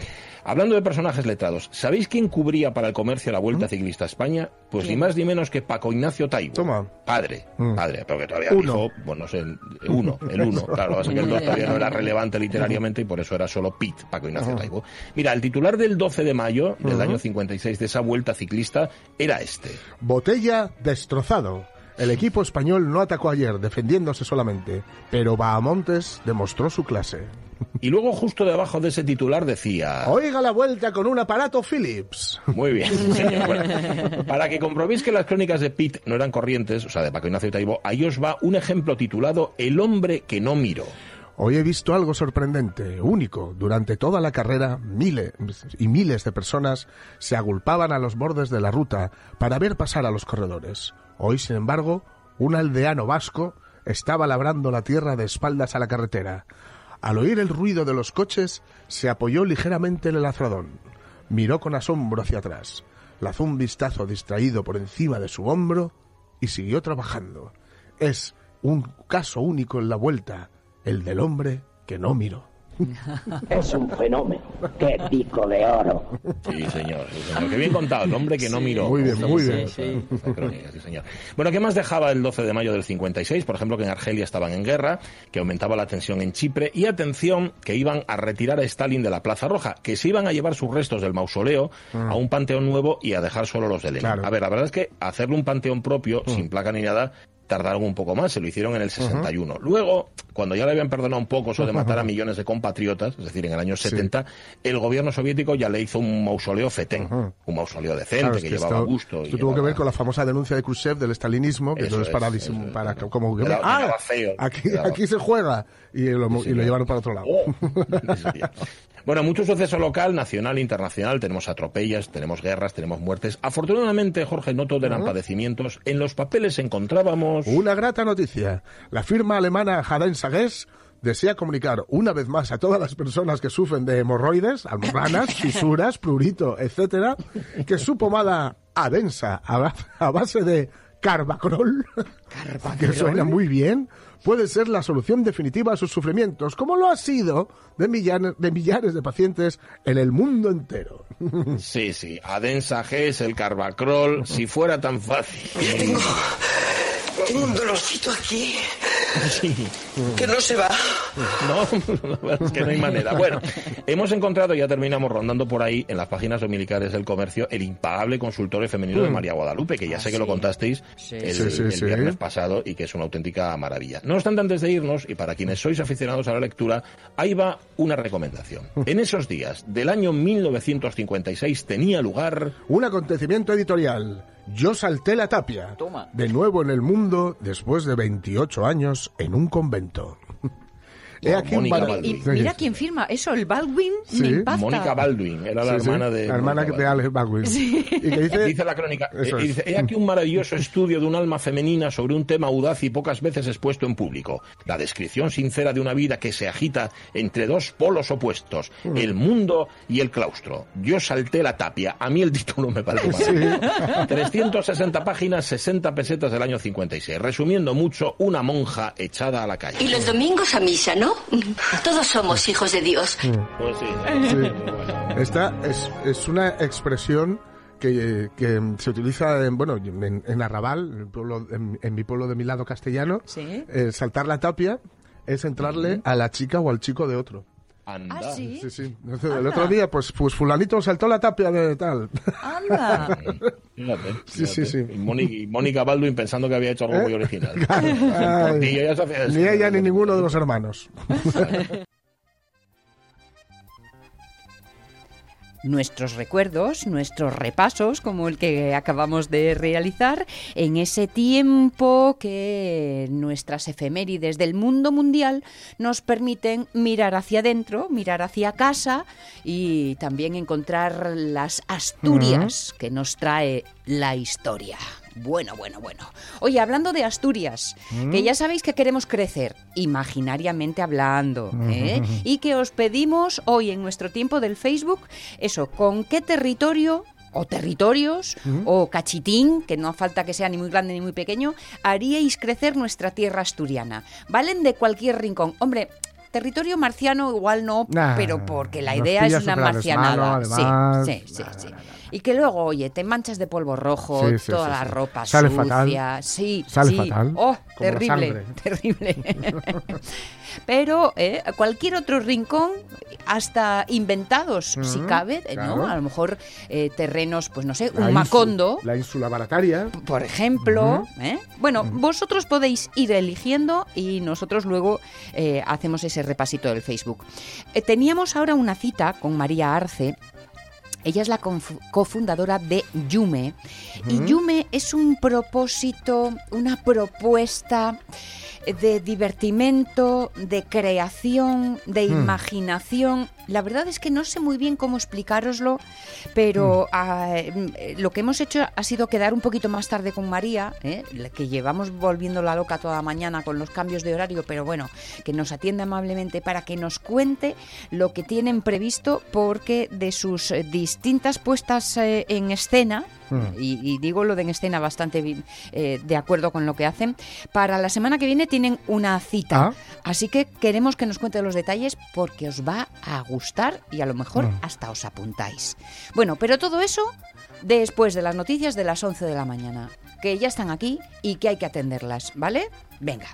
hablando de personajes letrados, ¿sabéis quién cubría para el comercio la Vuelta Ciclista a España? Pues ¿Quién? ni más ni menos que Paco Ignacio Taibo. Toma. Padre, Mm. padre, pero que todavía Uno. dijo, bueno, no sé, uno, el uno. Claro, lo que el dos todavía no era relevante literariamente y por eso era solo Pete, Paco Ignacio. Taibo. Mira, el titular del 12 de mayo del año 56 de esa Vuelta Ciclista era este. Botella destrozado. El equipo español no atacó ayer defendiéndose solamente, pero Bahamontes demostró su clase. Y luego justo debajo de ese titular decía... Oiga la vuelta con un aparato Philips. Muy bien, señor. Bueno, para que comprobéis que las crónicas de Pitt no eran corrientes, o sea, de Paco Ignacio Taibo, ahí os va un ejemplo titulado El hombre que no miró. Hoy he visto algo sorprendente, único. Durante toda la carrera, miles y miles de personas se agolpaban a los bordes de la ruta para ver pasar a los corredores. Hoy, sin embargo, un aldeano vasco estaba labrando la tierra de espaldas a la carretera. Al oír el ruido de los coches, se apoyó ligeramente en el azradón. Miró con asombro hacia atrás, lanzó un vistazo distraído por encima de su hombro y siguió trabajando. Es un caso único en la vuelta, el del hombre que no miró. Es un fenómeno. ¡Qué pico de oro! Sí, señor, sí, señor. Qué bien contado, el hombre que no miró. Muy bien, muy bien. crónica, sí, señor. Bueno, ¿qué más dejaba el 12 de mayo del 56? Por ejemplo, que en Argelia estaban en guerra, que aumentaba la tensión en Chipre y, atención, que iban a retirar a Stalin de la Plaza Roja, que se iban a llevar sus restos del mausoleo a un panteón nuevo y a dejar solo los de Lenin. Claro. A ver, la verdad es que hacerle un panteón propio, sin placa ni nada, tardaron un poco más, se lo hicieron en el 61. Luego, cuando ya le habían perdonado un poco eso de matar a millones de compatriotas, es decir, en el año 70, el gobierno soviético ya le hizo un mausoleo fetén, un mausoleo decente Claro, es que, que llevaba esto, gusto. y esto tuvo que ver con la famosa denuncia de Khrushchev del estalinismo, que Eso entonces para, es, eso es. para como ah, feo, aquí, aquí se juega y lo, y lo llevaron para otro lado. Oh, sí. Bueno, mucho suceso local, nacional, internacional. Tenemos atropellas, tenemos guerras, tenemos muertes. Afortunadamente, Jorge, no todo eran padecimientos. En los papeles encontrábamos... Una grata noticia. La firma alemana Haden Sages desea comunicar una vez más a todas las personas que sufren de hemorroides, almorranas, fisuras, prurito, etcétera, que su pomada Adensa a base de Carbacrol, que suena muy bien, puede ser la solución definitiva a sus sufrimientos, como lo ha sido de millares de, millares de pacientes en el mundo entero. Sí, sí. Adensa G el Carbacrol, si fuera tan fácil. Tengo un dolorcito aquí que no se va. No, la verdad es que no hay manera. Bueno, hemos encontrado, ya terminamos rondando por ahí, en las páginas dominicales del comercio, el impagable consultorio femenino de Mm. María Guadalupe, que ya Ah, sé que lo contasteis Sí. el, Sí, viernes pasado y que es una auténtica maravilla. No obstante, antes de irnos, y para quienes sois aficionados a la lectura, ahí va una recomendación. En esos días del año 1956 tenía lugar... Un acontecimiento editorial. Yo salté la tapia. Toma. De nuevo en el mundo después de 28 años en un convento. He aquí un Mónica Baldwin. Y mira quién firma eso, el Baldwin Sí. me impacta. Mónica Baldwin, era la Sí, sí, hermana de... la hermana Mónica de. Alex Baldwin. Sí. Y que dice, Dice la crónica, Eso es. dice, he aquí un maravilloso estudio de un alma femenina sobre un tema audaz y pocas veces expuesto en público. La descripción sincera de una vida que se agita entre dos polos opuestos, Mm. el mundo y el claustro. Yo salté la tapia. A mí el título me parece maravilloso. 360 páginas, 60 pesetas del año 56. Resumiendo mucho, una monja echada a la calle. Y los domingos a misa, ¿no? Todos somos hijos de Dios. Pues sí. Sí. Esta es, es una expresión que, que se utiliza en, bueno, en, en Arrabal, en, el pueblo- en- en mi pueblo de mi lado castellano. Sí. Eh, saltar la tapia es entrarle a la chica o al chico de otro. Anda. ¿Ah, sí? Sí, sí. El otro día, pues, pues fulanito saltó la tapia de tal. Anda. Fíjate, Sí, sí, sí. Y Mónica, y Mónica Baldwin pensando que había hecho algo ¿Eh? muy original. Ay, hacía eso. ni ella ni ninguno de los hermanos. nuestros recuerdos, nuestros repasos, como el que acabamos de realizar, en ese tiempo que nuestras efemérides del mundo mundial nos permiten mirar hacia adentro, mirar hacia casa y también encontrar las Asturias que nos trae la historia. Bueno, bueno, bueno. Oye, hablando de Asturias, que ya sabéis que queremos crecer, imaginariamente hablando, ¿eh? y que os pedimos hoy en nuestro tiempo del Facebook, eso, ¿con qué territorio o territorios o cachitín, que no falta que sea ni muy grande ni muy pequeño, haríais crecer nuestra tierra asturiana? Valen de cualquier rincón. Hombre, territorio marciano igual no, Nah, pero porque la idea es una marcianada. sí, sí, sí. Y que luego, oye, te manchas de polvo rojo, Sí, sí, toda sí, la ropa Sale sucia. fatal. Sí, Sale sí. fatal. Oh, terrible, terrible. Pero eh, cualquier otro rincón, hasta inventados, si Ujú, cabe, ¿no? A lo mejor eh, terrenos, pues no sé, La un macondo, La ínsula barataria. por ejemplo. ¿eh? Bueno, vosotros podéis ir eligiendo y nosotros luego hacemos ese repasito del Facebook. Teníamos ahora una cita con María Arce. Ella es la cofundadora de Yume. Y Yume es un propósito, una propuesta de divertimento, de creación, de Hmm. imaginación. La verdad es que no sé muy bien cómo explicároslo, pero ah, eh, lo que hemos hecho ha sido quedar un poquito más tarde con María, ¿eh? que llevamos volviendo la loca toda mañana con los cambios de horario, pero bueno, que nos atiende amablemente para que nos cuente lo que tienen previsto, porque de sus eh, distintas puestas eh, en escena, Mm. y, y digo lo de en escena bastante eh, de acuerdo con lo que hacen, para la semana que viene tienen una cita. Ah. Así que queremos que nos cuente los detalles porque os va a gustar y a lo mejor Mm. hasta os apuntáis. Bueno, pero todo eso después de las noticias de las 11 de la mañana, que ya están aquí y que hay que atenderlas, ¿vale? Venga.